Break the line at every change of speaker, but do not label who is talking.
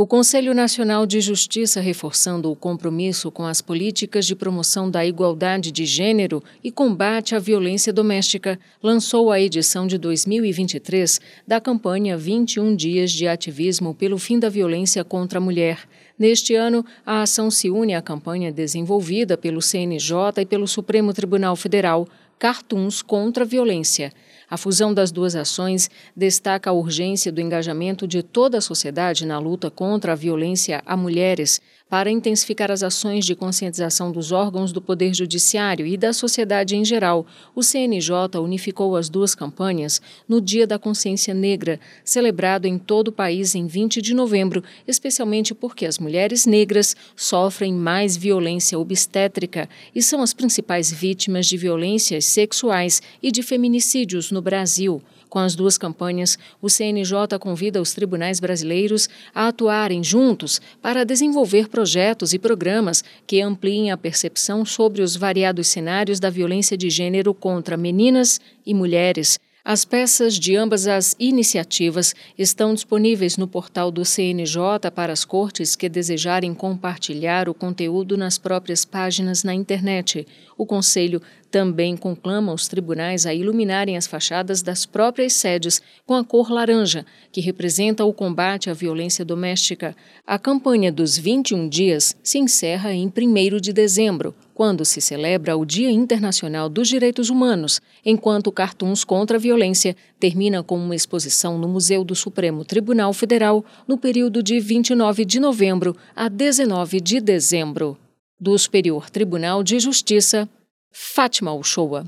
O Conselho Nacional de Justiça, reforçando o compromisso com as políticas de promoção da igualdade de gênero e combate à violência doméstica, lançou a edição de 2023 da campanha 21 Dias de Ativismo pelo Fim da Violência contra a Mulher. Neste ano, a ação se une à campanha desenvolvida pelo CNJ e pelo Supremo Tribunal Federal, Cartoons contra a Violência. A fusão das duas ações destaca a urgência do engajamento de toda a sociedade na luta contra a violência a mulheres, para intensificar as ações de conscientização dos órgãos do Poder Judiciário e da sociedade em geral. O CNJ unificou as duas campanhas no Dia da Consciência Negra, celebrado em todo o país em 20 de novembro, especialmente porque as mulheres negras sofrem mais violência obstétrica e são as principais vítimas de violências sexuais e de feminicídios no Brasil. Com as duas campanhas, o CNJ convida os tribunais brasileiros a atuarem juntos para desenvolver projetos e programas que ampliem a percepção sobre os variados cenários da violência de gênero contra meninas e mulheres as peças de ambas as iniciativas estão disponíveis no portal do CNJ para as cortes que desejarem compartilhar o conteúdo nas próprias páginas na internet. O Conselho também conclama os tribunais a iluminarem as fachadas das próprias sedes com a cor laranja, que representa o combate à violência doméstica. A campanha dos 21 dias se encerra em 1 de dezembro, quando se celebra o Dia Internacional dos Direitos Humanos, enquanto Cartoons contra a Violência termina com uma exposição no Museu do Supremo Tribunal Federal no período de 29 de novembro a 19 de dezembro. Do Superior Tribunal de Justiça, Fátima Uchoa.